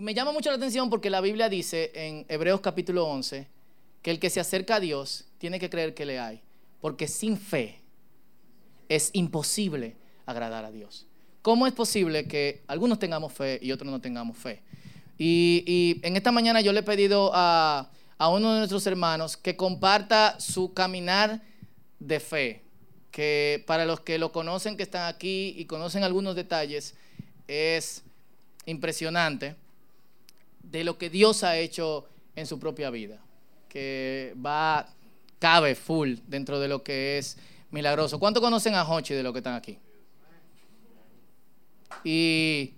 Y me llama mucho la atención porque la Biblia dice en Hebreos capítulo 11 que el que se acerca a Dios tiene que creer que le hay, porque sin fe es imposible agradar a Dios. ¿Cómo es posible que algunos tengamos fe y otros no tengamos fe? Y, en esta mañana yo le he pedido a, a uno de nuestros hermanos que comparta su caminar de fe, que para los que lo conocen, que están aquí y conocen algunos detalles, es impresionante de lo que Dios ha hecho en su propia vida, que va, cabe full dentro de lo que es milagroso. ¿Cuánto conocen a Hochi de los que están aquí? Y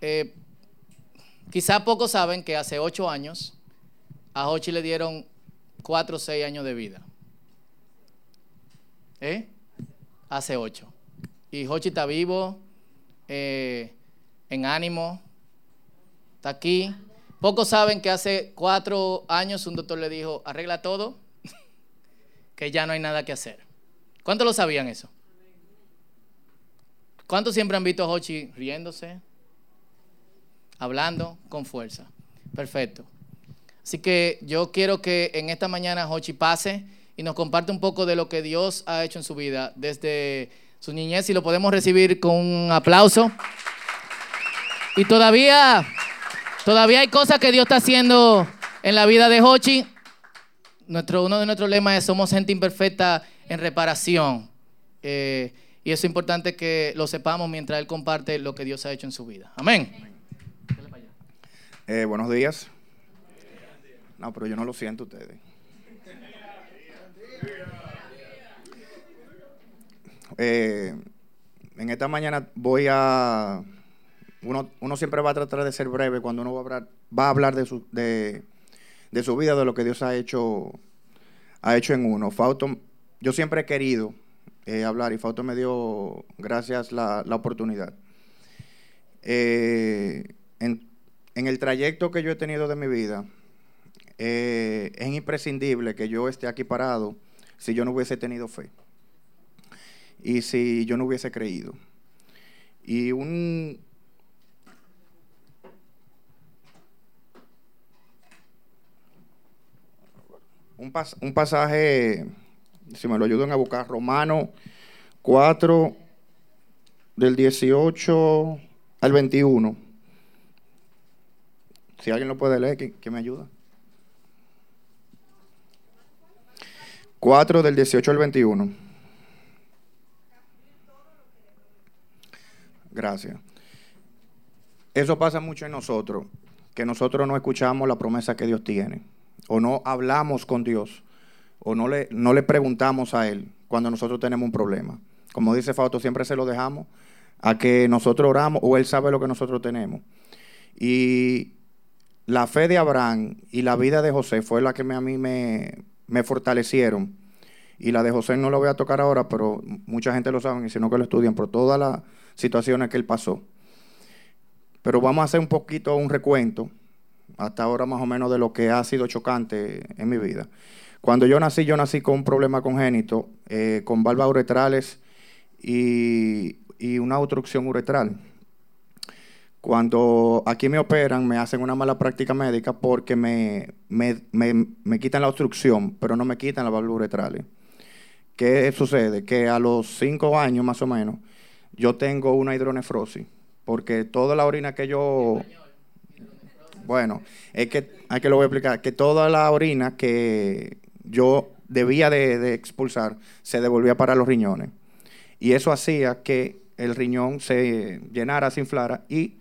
eh, quizá pocos saben que hace ocho años a Hochi le dieron cuatro o seis años de vida. ¿Eh? Hace ocho. Y Hochi está vivo, eh, en ánimo, está aquí. Pocos saben que hace cuatro años un doctor le dijo, arregla todo, que ya no hay nada que hacer. ¿Cuántos lo sabían eso? ¿Cuántos siempre han visto a Hochi riéndose? Hablando con fuerza. Perfecto. Así que yo quiero que en esta mañana Hochi pase y nos comparte un poco de lo que Dios ha hecho en su vida desde su niñez y lo podemos recibir con un aplauso. Y todavía Todavía hay cosas que Dios está haciendo en la vida de Hochi. Nuestro, uno de nuestros lemas es somos gente imperfecta en reparación. Eh, y eso es importante que lo sepamos mientras Él comparte lo que Dios ha hecho en su vida. Amén. Eh, buenos días. No, pero yo no lo siento ustedes. Eh, en esta mañana voy a uno, siempre va a tratar de ser breve cuando uno va a hablar, va a hablar de, su, de, su vida, de lo que Dios ha hecho, ha hecho en uno. Fausto, yo siempre he querido eh, hablar y Fausto me dio, gracias, la, la oportunidad. Eh, en, el trayecto que yo he tenido de mi vida, eh, es imprescindible que yo esté aquí parado si yo no hubiese tenido fe y si yo no hubiese creído. Y un, un, pasaje, si me lo ayudan a buscar, Romano 4, del 18 al 21. Si alguien lo puede leer, que, me ayuda. 4 del 18 al 21. Gracias. Eso pasa mucho en nosotros, que nosotros no escuchamos la promesa que Dios tiene o no hablamos con Dios o no le, no le preguntamos a Él cuando nosotros tenemos un problema. Como dice Fausto, siempre se lo dejamos a que nosotros oramos o Él sabe lo que nosotros tenemos. Y la fe de Abraham y la vida de José fue la que a mí me, me fortalecieron. Y la de José no la voy a tocar ahora, pero mucha gente lo sabe y si no que lo estudian por todas las situaciones que él pasó. Pero vamos a hacer un poquito un recuento hasta ahora más o menos de lo que ha sido chocante en mi vida. Cuando yo nací, yo nací con un problema congénito, eh, con valvas uretrales y, una obstrucción uretral. Cuando aquí me operan, me hacen una mala práctica médica porque me, me, quitan la obstrucción, pero no me quitan las válvulas uretrales. ¿Qué sucede? Que a los cinco años más o menos, yo tengo una hidronefrosis, porque toda la orina que yo bueno, es que hay que lo voy a explicar, que toda la orina que yo debía de, expulsar se devolvía para los riñones. Y eso hacía que el riñón se llenara, se inflara y,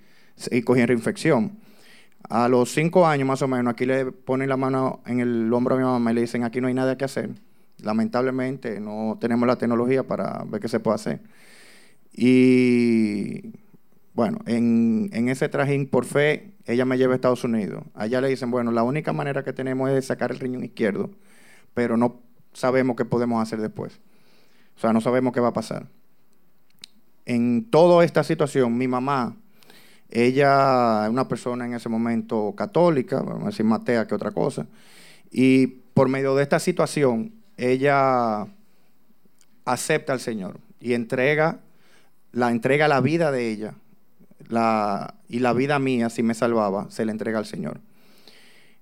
y cogía reinfección. A los cinco años más o menos, aquí le ponen la mano en el hombro a mi mamá y le dicen, aquí no hay nada que hacer. Lamentablemente no tenemos la tecnología para ver qué se puede hacer. Y bueno, en, en ese trajín por fe ella me lleva a Estados Unidos. Allá le dicen, bueno, la única manera que tenemos es sacar el riñón izquierdo, pero no sabemos qué podemos hacer después. O sea, no sabemos qué va a pasar. En toda esta situación, mi mamá, ella es una persona en ese momento católica, vamos a decir matea que otra cosa, y por medio de esta situación, ella acepta al Señor y entrega, la entrega la vida de ella la, y la vida mía, si me salvaba, se la entrega al Señor.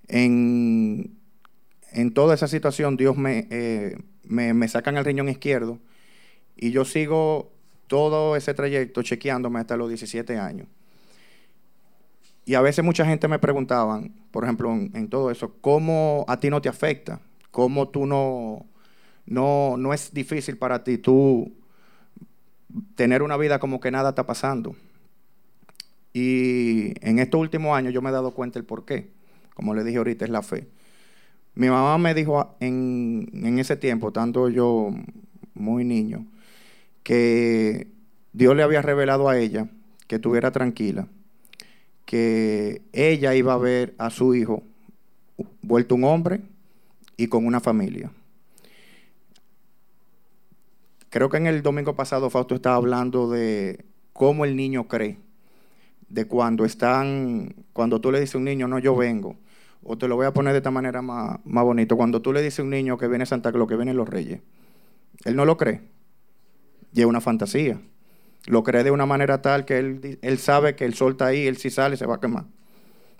En, en toda esa situación, Dios me, eh, me, me sacan el riñón izquierdo y yo sigo todo ese trayecto chequeándome hasta los 17 años. Y a veces mucha gente me preguntaban, por ejemplo, en, todo eso, ¿cómo a ti no te afecta? ¿Cómo tú no, no, no es difícil para ti tú tener una vida como que nada está pasando? Y en estos últimos años yo me he dado cuenta el por qué. Como le dije ahorita, es la fe. Mi mamá me dijo en, en ese tiempo, tanto yo muy niño, que Dios le había revelado a ella que estuviera tranquila que ella iba a ver a su hijo vuelto un hombre y con una familia. Creo que en el domingo pasado Fausto estaba hablando de cómo el niño cree, de cuando están, cuando tú le dices a un niño, no, yo vengo, o te lo voy a poner de esta manera más, más bonito, cuando tú le dices a un niño que viene Santa Claus, que vienen los reyes, él no lo cree, y es una fantasía. Lo cree de una manera tal que él, él sabe que el sol está ahí, él si sale se va a quemar.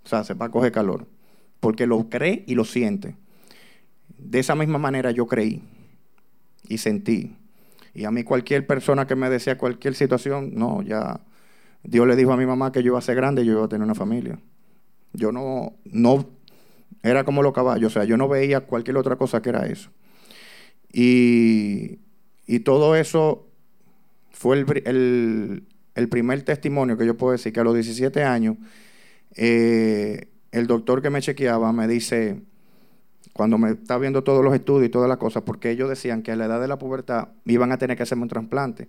O sea, se va a coger calor. Porque lo cree y lo siente. De esa misma manera yo creí y sentí. Y a mí cualquier persona que me decía cualquier situación, no, ya Dios le dijo a mi mamá que yo iba a ser grande y yo iba a tener una familia. Yo no, no, era como los caballos, o sea, yo no veía cualquier otra cosa que era eso. Y, y todo eso fue el, primer testimonio que yo puedo decir que a los 17 años, eh, el doctor que me chequeaba me dice, cuando me está viendo todos los estudios y todas las cosas, porque ellos decían que a la edad de la pubertad iban a tener que hacerme un trasplante,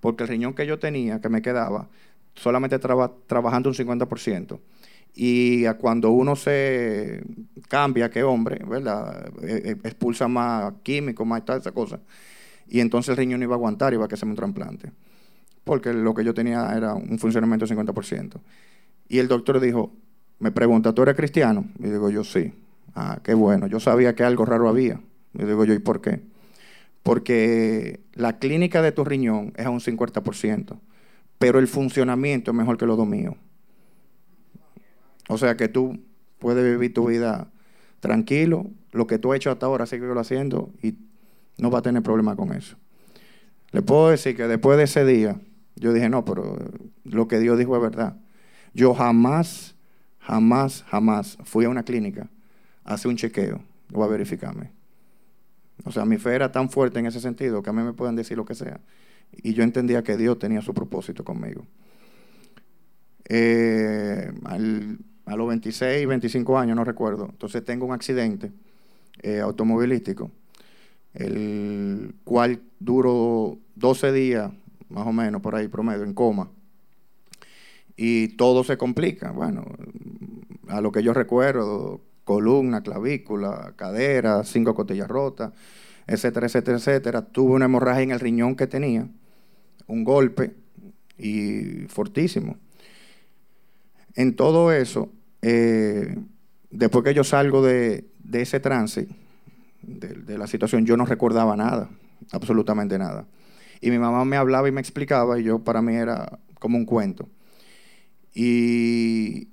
porque el riñón que yo tenía, que me quedaba, solamente estaba trabajando un 50%. Y cuando uno se cambia, que hombre, ¿verdad? E, e, expulsa más químicos, más toda esa cosa y entonces el riñón iba a aguantar iba a que hacerme un trasplante. Porque lo que yo tenía era un funcionamiento de 50%. Y el doctor dijo, me pregunta, ¿tú eres cristiano? Y digo yo, sí. Ah, qué bueno. Yo sabía que algo raro había. Y digo yo, ¿y por qué? Porque la clínica de tu riñón es a un 50%, pero el funcionamiento es mejor que lo mío. O sea que tú puedes vivir tu vida tranquilo, lo que tú has hecho hasta ahora, sigue lo haciendo y no va a tener problema con eso. Le puedo decir que después de ese día, yo dije, no, pero lo que Dios dijo es verdad. Yo jamás, jamás, jamás fui a una clínica a hacer un chequeo o a verificarme. O sea, mi fe era tan fuerte en ese sentido que a mí me pueden decir lo que sea. Y yo entendía que Dios tenía su propósito conmigo. Eh, a los 26, 25 años, no recuerdo. Entonces tengo un accidente eh, automovilístico el cual duró 12 días, más o menos, por ahí promedio, en coma. Y todo se complica. Bueno, a lo que yo recuerdo, columna, clavícula, cadera, cinco costillas rotas, etcétera, etcétera, etcétera. Tuve una hemorragia en el riñón que tenía, un golpe y fortísimo. En todo eso, eh, después que yo salgo de, ese trance, de, la situación, yo no recordaba nada, absolutamente nada. Y mi mamá me hablaba y me explicaba y yo para mí era como un cuento. Y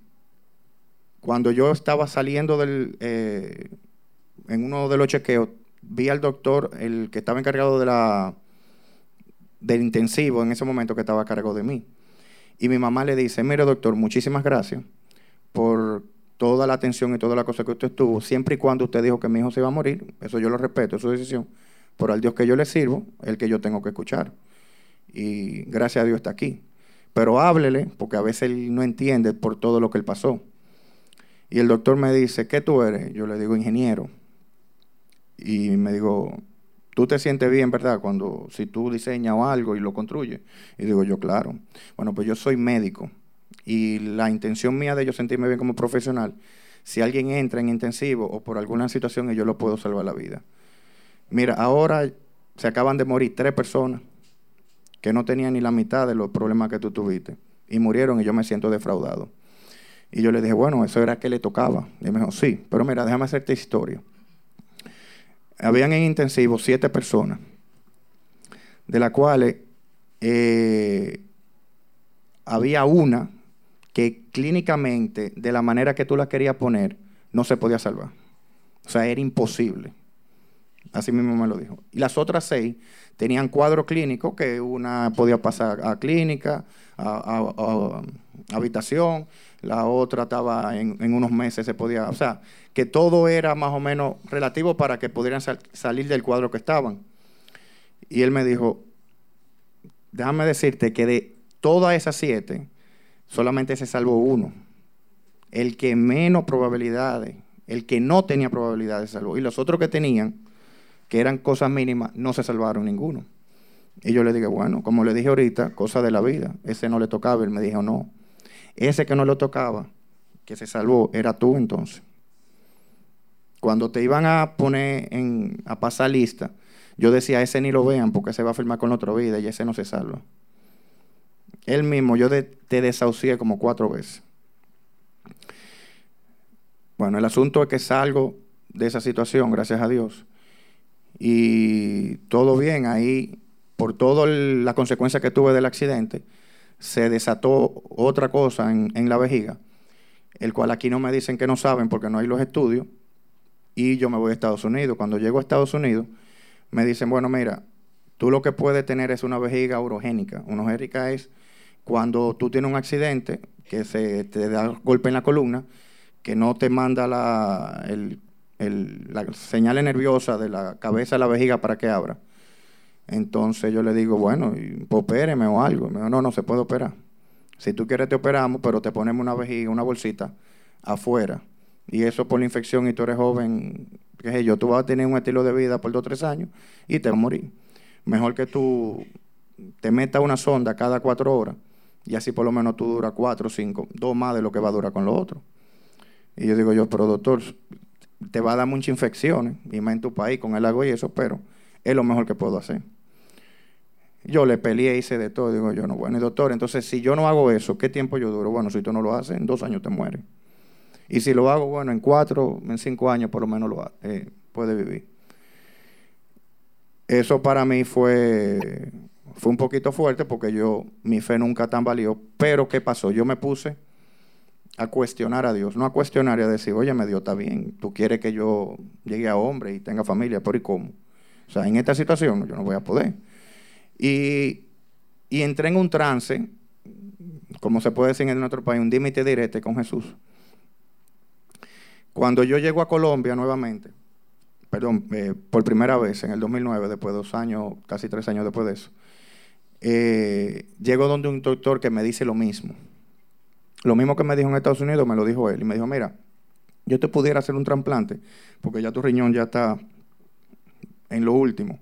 cuando yo estaba saliendo del, eh, en uno de los chequeos, vi al doctor, el que estaba encargado de la, del intensivo en ese momento que estaba a cargo de mí. Y mi mamá le dice, mire doctor, muchísimas gracias por toda la atención y toda la cosa que usted tuvo, siempre y cuando usted dijo que mi hijo se iba a morir, eso yo lo respeto, es su decisión, por al Dios que yo le sirvo, el que yo tengo que escuchar. Y gracias a Dios está aquí. Pero háblele, porque a veces él no entiende por todo lo que él pasó. Y el doctor me dice, ¿qué tú eres? Yo le digo, ingeniero. Y me digo, tú te sientes bien, ¿verdad? Cuando, si tú diseñas algo y lo construyes. Y digo yo, claro. Bueno, pues yo soy médico y la intención mía de yo sentirme bien como profesional, si alguien entra en intensivo o por alguna situación, yo lo puedo salvar la vida. Mira, ahora se acaban de morir tres personas que no tenían ni la mitad de los problemas que tú tuviste y murieron y yo me siento defraudado. Y yo le dije, bueno, eso era que le tocaba. Y me dijo, sí, pero mira, déjame hacerte historia. Habían en intensivo siete personas, de las cuales eh, había una que clínicamente, de la manera que tú la querías poner, no se podía salvar. O sea, era imposible. Así mismo me lo dijo. Y las otras seis tenían cuadro clínico, que una podía pasar a clínica, a, habitación, la otra estaba en, unos meses, se podía, o sea, que todo era más o menos relativo para que pudieran salir del cuadro que estaban. Y él me dijo, déjame decirte que de todas esas siete, solamente se salvó uno. El que menos probabilidades, el que no tenía probabilidades se salvó. Y los otros que tenían, que eran cosas mínimas, no se salvaron ninguno. Y yo le dije, bueno, como le dije ahorita, cosa de la vida, ese no le tocaba. Él me dijo, no, ese que no le tocaba, que se salvó, era tú entonces. Cuando te iban a poner en, a pasar lista, yo decía, ese ni lo vean porque se va a firmar con otra vida y ese no se salva. Él mismo, yo te desahucié como cuatro veces. Bueno, el asunto es que salgo de esa situación, gracias a Dios. Y todo bien, ahí, por toda la consecuencia que tuve del accidente, se desató otra cosa en, en la vejiga, el cual aquí no me dicen que no saben porque no hay los estudios, y yo me voy a Estados Unidos. Cuando llego a Estados Unidos, me dicen, bueno, mira, tú lo que puedes tener es una vejiga urogénica. Urogénica es cuando tú tienes un accidente que se te da golpe en la columna, que no te manda la, el, la señal nerviosa de la cabeza a la vejiga para que abra. Entonces yo le digo, bueno, opéreme o algo. Me dijo, no, no se puede operar. Si tú quieres te operamos, pero te ponemos una vejiga, una bolsita afuera. Y eso por la infección y tú eres joven, qué sé yo, tú vas a tener un estilo de vida por dos o tres años y te vas a morir. Mejor que tú te metas una sonda cada cuatro horas y así por lo menos tú duras cuatro cinco, dos más de lo que va a durar con lo otro. Y yo digo yo, pero doctor, te va a dar muchas infecciones, y más en tu país con el agua y eso, pero es lo mejor que puedo hacer. Yo le peleé, hice de todo, digo yo, no, bueno, y doctor, entonces si yo no hago eso, ¿qué tiempo yo duro? Bueno, si tú no lo haces, en dos años te mueres. Y si lo hago, bueno, en cuatro, en cinco años por lo menos lo eh, puede vivir. Eso para mí fue, fue un poquito fuerte porque yo, mi fe nunca tan valió. Pero ¿qué pasó? Yo me puse a cuestionar a Dios, no a cuestionar y a decir, oye, me Dios está bien, tú quieres que yo llegue a hombre y tenga familia, pero ¿y cómo? O sea, en esta situación yo no voy a poder. Y, y entré en un trance, como se puede decir en nuestro país, un límite directo con Jesús. Cuando yo llego a Colombia nuevamente, perdón, eh, por primera vez en el 2009, después de dos años, casi tres años después de eso, eh, llego donde un doctor que me dice lo mismo. Lo mismo que me dijo en Estados Unidos, me lo dijo él. Y me dijo, mira, yo te pudiera hacer un trasplante, porque ya tu riñón ya está en lo último.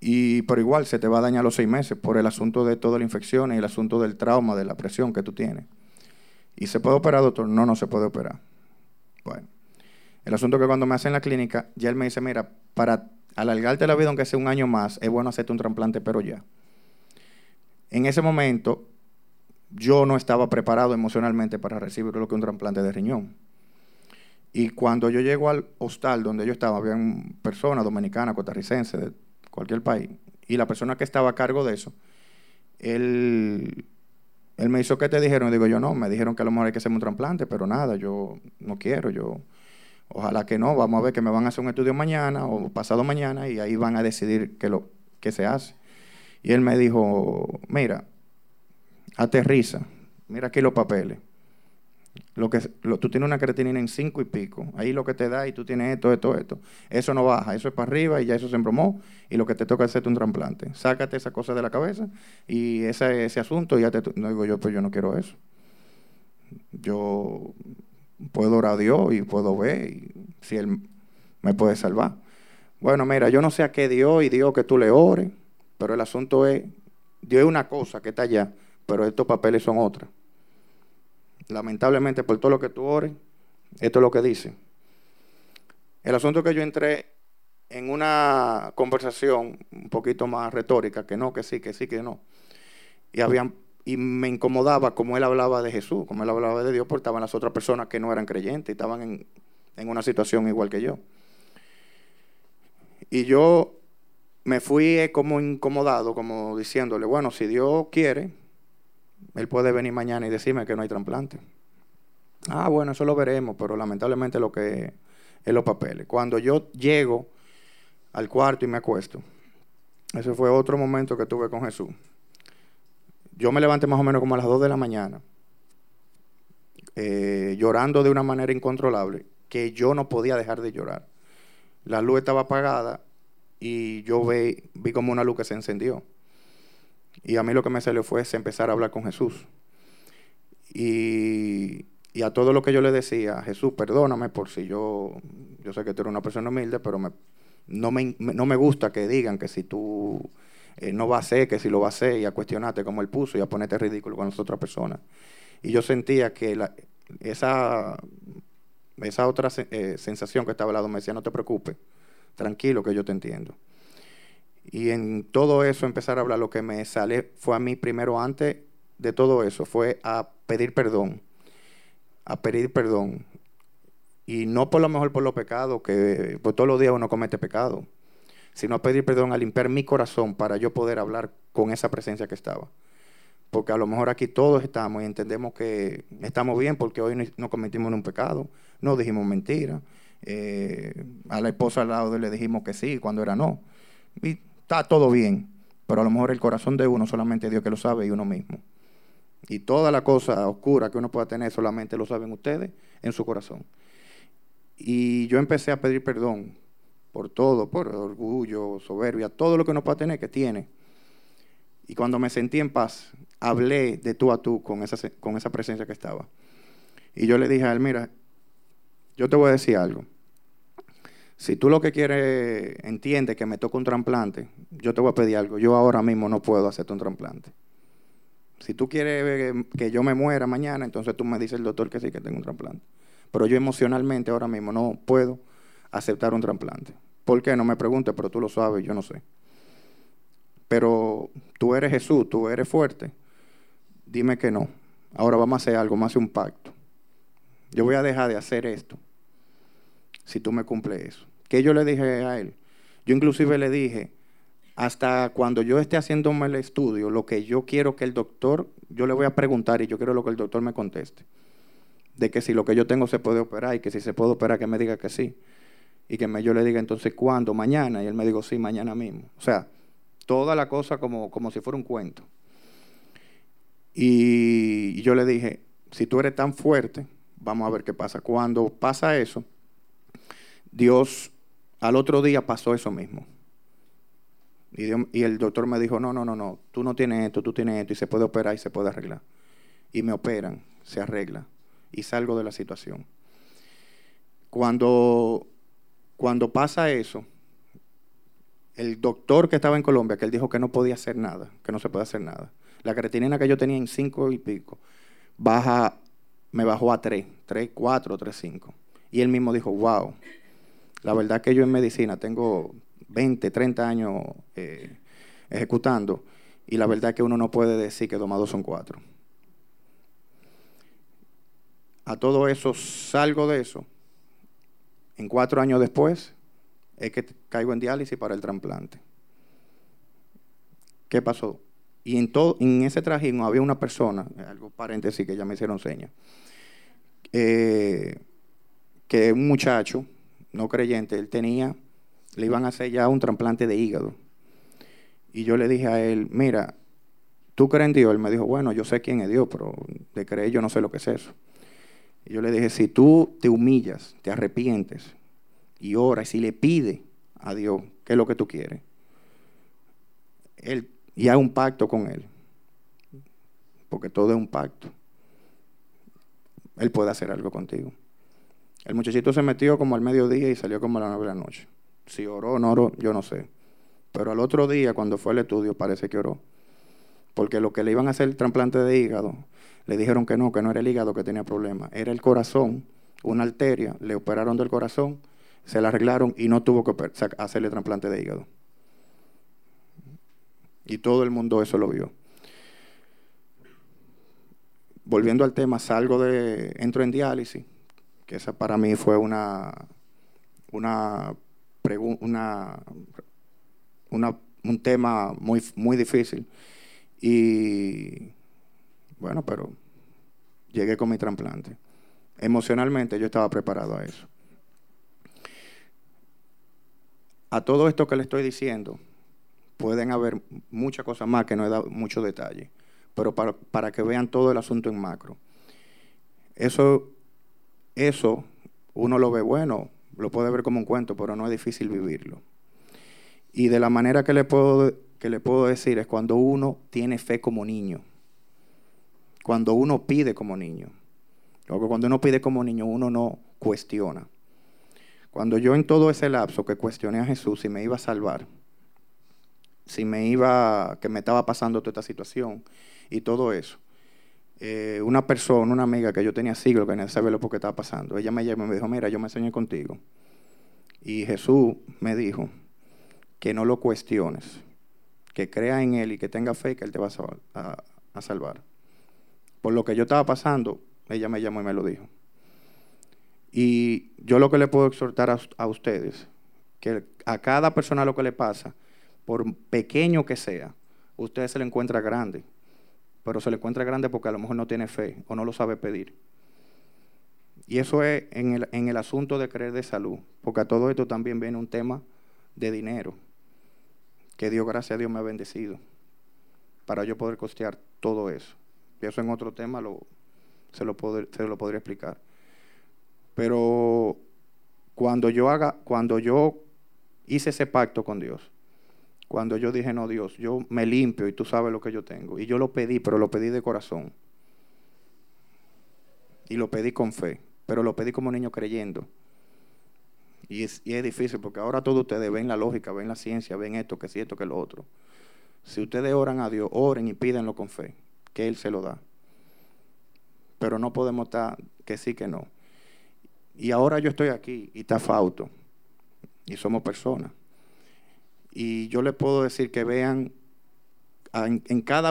Y, pero igual se te va a dañar los seis meses por el asunto de toda la infección y el asunto del trauma, de la presión que tú tienes. ¿Y se puede operar, doctor? No, no se puede operar. Bueno, el asunto que cuando me hacen la clínica, ya él me dice, mira, para alargarte la vida, aunque sea un año más, es bueno hacerte un trasplante, pero ya. En ese momento, yo no estaba preparado emocionalmente para recibir lo que un trasplante de riñón. Y cuando yo llego al hostal donde yo estaba, había personas dominicanas, costarricenses, de cualquier país, y la persona que estaba a cargo de eso, él él me hizo, ¿qué te dijeron? Y digo yo, no, me dijeron que a lo mejor hay que hacerme un trasplante, pero nada, yo no quiero, yo, ojalá que no, vamos a ver que me van a hacer un estudio mañana o pasado mañana y ahí van a decidir qué, qué se hace. Y él me dijo, mira, aterriza, mira aquí los papeles. Lo que, tú tienes una creatinina en cinco y pico. Ahí lo que te da y tú tienes esto, esto, esto. Eso no baja, eso es para arriba y ya eso se embromó. Y lo que te toca es hacerte un trasplante. Sácate esa cosa de la cabeza y ese, asunto ya te... No digo yo, pues yo no quiero eso. Yo puedo orar a Dios y puedo ver si Él me puede salvar. Bueno, mira, yo no sé a qué Dios y Dios que tú le ores, pero el asunto es, Dios es una cosa que está allá, pero estos papeles son otras lamentablemente por todo lo que tú ores, esto es lo que dice. El asunto que yo entré en una conversación un poquito más retórica, que no, que sí, que sí, que no. Y, habían, y me incomodaba como él hablaba de Jesús, como él hablaba de Dios, porque estaban las otras personas que no eran creyentes y estaban en, en una situación igual que yo. Y yo me fui como incomodado, como diciéndole, bueno, si Dios quiere, él puede venir mañana y decirme que no hay trasplante. Ah, bueno, eso lo veremos, pero lamentablemente lo que es los papeles. Cuando yo llego al cuarto y me acuesto, ese fue otro momento que tuve con Jesús. Yo me levanté más o menos como a las 2 de la mañana, eh, llorando de una manera incontrolable, que yo no podía dejar de llorar. La luz estaba apagada y yo vi, vi como una luz que se encendió. Y a mí lo que me salió fue empezar a hablar con Jesús. Y, y, a todo lo que yo le decía, Jesús, perdóname por si yo, yo sé que tú eres una persona humilde, pero me, no, me, no me gusta que digan que si tú eh, no va a ser, que si lo va a hacer, y a cuestionarte como él puso y a ponerte ridículo con las otras personas. Y yo sentía que esa, esa otra eh, sensación que estaba al lado me decía, no te preocupes, tranquilo que yo te entiendo. Y en todo eso empezar a hablar, lo que me sale fue a mí primero antes de todo eso, fue a pedir perdón, a pedir perdón. Y no por lo mejor por los pecados, que por todos los días uno comete pecado, sino a pedir perdón, a limpiar mi corazón para yo poder hablar con esa presencia que estaba. Porque a lo mejor aquí todos estamos y entendemos que estamos bien porque hoy no cometimos un pecado, no dijimos mentira. Eh, a la esposa al lado le dijimos que sí cuando era no. Está todo bien, pero a lo mejor el corazón de uno solamente Dios que lo sabe y uno mismo. Y toda la cosa oscura que uno pueda tener solamente lo saben ustedes en su corazón. Y yo empecé a pedir perdón por todo, por orgullo, soberbia, todo lo que uno pueda tener, que tiene. Y cuando me sentí en paz, hablé de tú a tú con esa, con esa presencia que estaba. Y yo le dije a él, mira, yo te voy a decir algo. Si tú lo que quieres, entiendes que me toca un trasplante, yo te voy a pedir algo. Yo ahora mismo no puedo hacerte un trasplante. Si tú quieres que yo me muera mañana, entonces tú me dices el doctor que sí, que tengo un trasplante. Pero yo emocionalmente ahora mismo no puedo aceptar un trasplante. ¿Por qué? No me preguntes, pero tú lo sabes, yo no sé. Pero tú eres Jesús, tú eres fuerte. Dime que no. Ahora vamos a hacer algo, vamos a hacer un pacto. Yo voy a dejar de hacer esto si tú me cumples eso. ¿Qué yo le dije a él? Yo inclusive le dije, hasta cuando yo esté haciéndome el estudio, lo que yo quiero que el doctor, yo le voy a preguntar y yo quiero lo que el doctor me conteste. De que si lo que yo tengo se puede operar y que si se puede operar, que me diga que sí. Y que me, yo le diga entonces, ¿cuándo? Mañana. Y él me dijo, sí, mañana mismo. O sea, toda la cosa como, como si fuera un cuento. Y yo le dije, si tú eres tan fuerte, vamos a ver qué pasa. Cuando pasa eso, Dios al otro día pasó eso mismo. Y, el doctor me dijo, no, no, no, no, tú no tienes esto, tú tienes esto, y se puede operar y se puede arreglar. Y me operan, se arregla, y salgo de la situación. Cuando, cuando pasa eso, el doctor que estaba en Colombia, que él dijo que no podía hacer nada, que no se puede hacer nada. La creatinina que yo tenía en cinco y pico, baja, me bajó a tres, tres, cuatro, tres, cinco. Y él mismo dijo, wow, la verdad que yo en medicina tengo 20, 30 años eh, ejecutando y la verdad que uno no puede decir que dos son cuatro. A todo eso salgo de eso. En cuatro años después es que caigo en diálisis para el trasplante. ¿Qué pasó? Y en, todo, en ese trajín había una persona, algo paréntesis que ya me hicieron señas, eh, que un muchacho no creyente, él tenía, le iban a hacer ya un trasplante de hígado. Y yo le dije a él, mira, ¿tú crees en Dios? Él me dijo, bueno, yo sé quién es Dios, pero de creer yo no sé lo que es eso. Y yo le dije, si tú te humillas, te arrepientes y oras y le pides a Dios qué es lo que tú quieres, él, y hay un pacto con Él, porque todo es un pacto, Él puede hacer algo contigo. El muchachito se metió como al mediodía y salió como a las nueve de la noche. Si oró o no oró, yo no sé. Pero al otro día, cuando fue al estudio, parece que oró. Porque lo que le iban a hacer el trasplante de hígado, le dijeron que no, que no era el hígado que tenía problema, era el corazón, una arteria, le operaron del corazón, se la arreglaron y no tuvo que hacerle trasplante de hígado. Y todo el mundo eso lo vio. Volviendo al tema, salgo de, entro en diálisis esa para mí fue una, una, una, un tema muy, muy difícil. Y Bueno, pero llegué con mi trasplante. Emocionalmente yo estaba preparado a eso. A todo esto que le estoy diciendo, pueden haber muchas cosas más que no he dado mucho detalle, pero para, para que vean todo el asunto en macro. Eso, eso uno lo ve bueno, lo puede ver como un cuento, pero no es difícil vivirlo. Y de la manera que le puedo, que le puedo decir es cuando uno tiene fe como niño, cuando uno pide como niño. Porque cuando uno pide como niño, uno no cuestiona. Cuando yo en todo ese lapso que cuestioné a Jesús si me iba a salvar, si me iba, que me estaba pasando toda esta situación y todo eso, eh, una persona, una amiga que yo tenía siglos que no sabía lo que estaba pasando, ella me llamó y me dijo, mira, yo me enseñé contigo. Y Jesús me dijo que no lo cuestiones, que crea en Él y que tenga fe que Él te va a, a salvar. Por lo que yo estaba pasando, ella me llamó y me lo dijo. Y yo lo que le puedo exhortar a, ustedes, que a cada persona lo que le pasa, por pequeño que sea, usted se le encuentra grande, pero se le encuentra grande porque a lo mejor no tiene fe o no lo sabe pedir. Y eso es en el, en el asunto de creer de salud, porque a todo esto también viene un tema de dinero, que Dios, gracias a Dios, me ha bendecido para yo poder costear todo eso. Y eso en otro tema lo, se, lo se lo podría explicar. Pero cuando yo haga, cuando yo hice ese pacto con Dios, cuando yo dije, no, Dios, yo me limpio y tú sabes lo que yo tengo. Y yo lo pedí, pero lo pedí de corazón. Y lo pedí con fe, pero lo pedí como niño creyendo. Y es, y es difícil porque ahora todos ustedes ven la lógica, ven la ciencia, ven esto, que si esto, que lo otro. Si ustedes oran a Dios, oren y pídenlo con fe, que Él se lo da. Pero no podemos estar que sí, que no. Y ahora yo estoy aquí y está Fauto. Y somos personas. Y yo les puedo decir que vean en, en cada